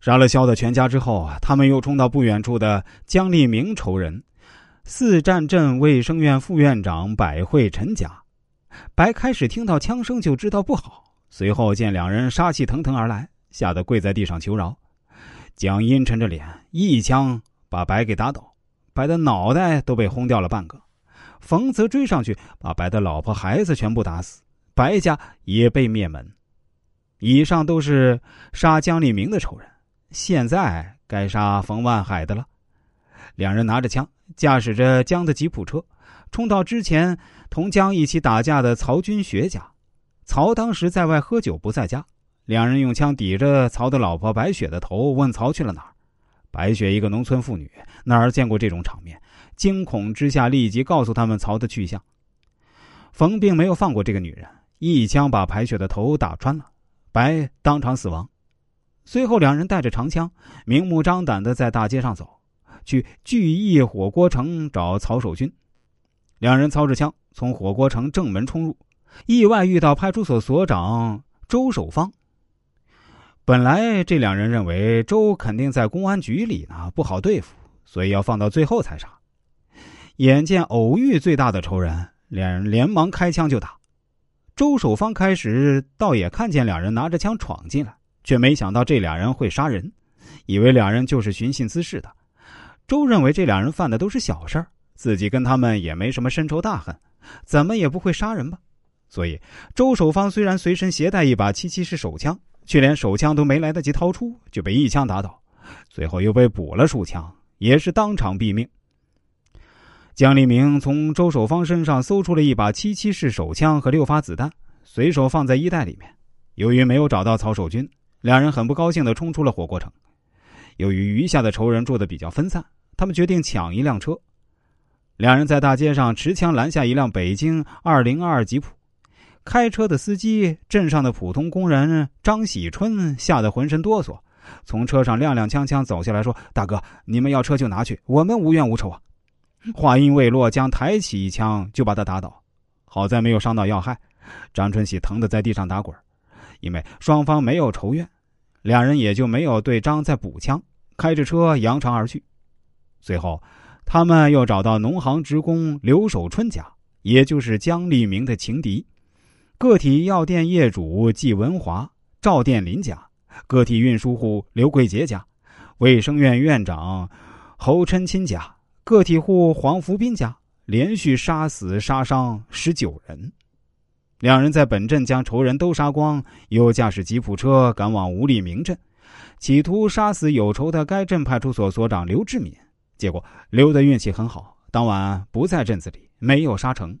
杀了肖的全家之后，他们又冲到不远处的江立明仇人四站镇卫生院副院长百惠陈家。白开始听到枪声就知道不好，随后见两人杀气腾腾而来，吓得跪在地上求饶。蒋阴沉着脸，一枪把白给打倒，白的脑袋都被轰掉了半个。冯则追上去，把白的老婆孩子全部打死，白家也被灭门。以上都是杀江立明的仇人，现在该杀冯万海的了。两人拿着枪，驾驶着江的吉普车，冲到之前同江一起打架的曹军学家。曹当时在外喝酒，不在家。两人用枪抵着曹的老婆白雪的头，问曹去了哪儿。白雪一个农村妇女，哪儿见过这种场面？惊恐之下，立即告诉他们曹的去向。冯并没有放过这个女人，一枪把白雪的头打穿了，白当场死亡。随后，两人带着长枪，明目张胆的在大街上走，去聚义火锅城找曹守军。两人操着枪从火锅城正门冲入，意外遇到派出所所长周守芳。本来这两人认为周肯定在公安局里呢，不好对付，所以要放到最后才杀。眼见偶遇最大的仇人，两人连忙开枪就打。周守芳开始倒也看见两人拿着枪闯进来，却没想到这俩人会杀人，以为俩人就是寻衅滋事的。周认为这俩人犯的都是小事儿，自己跟他们也没什么深仇大恨，怎么也不会杀人吧。所以周守芳虽然随身携带一把七七式手枪，却连手枪都没来得及掏出，就被一枪打倒，随后又被补了数枪，也是当场毙命。江立明从周守芳身上搜出了一把七七式手枪和六发子弹，随手放在衣袋里面。由于没有找到曹守军，两人很不高兴地冲出了火锅城。由于余下的仇人住的比较分散，他们决定抢一辆车。两人在大街上持枪拦下一辆北京二零二吉普，开车的司机镇上的普通工人张喜春吓得浑身哆嗦，从车上踉踉跄跄走下来说：“大哥，你们要车就拿去，我们无冤无仇啊。”话音未落，将抬起一枪就把他打倒，好在没有伤到要害。张春喜疼得在地上打滚，因为双方没有仇怨，两人也就没有对张再补枪，开着车扬长而去。随后，他们又找到农行职工刘守春家，也就是江立明的情敌；个体药店业主季文华、赵殿林家；个体运输户刘桂杰家；卫生院院长侯琛钦家。个体户黄福斌家连续杀死杀伤十九人，两人在本镇将仇人都杀光，又驾驶吉普车赶往吴立明镇，企图杀死有仇的该镇派出所所长刘志敏。结果刘的运气很好，当晚不在镇子里，没有杀成。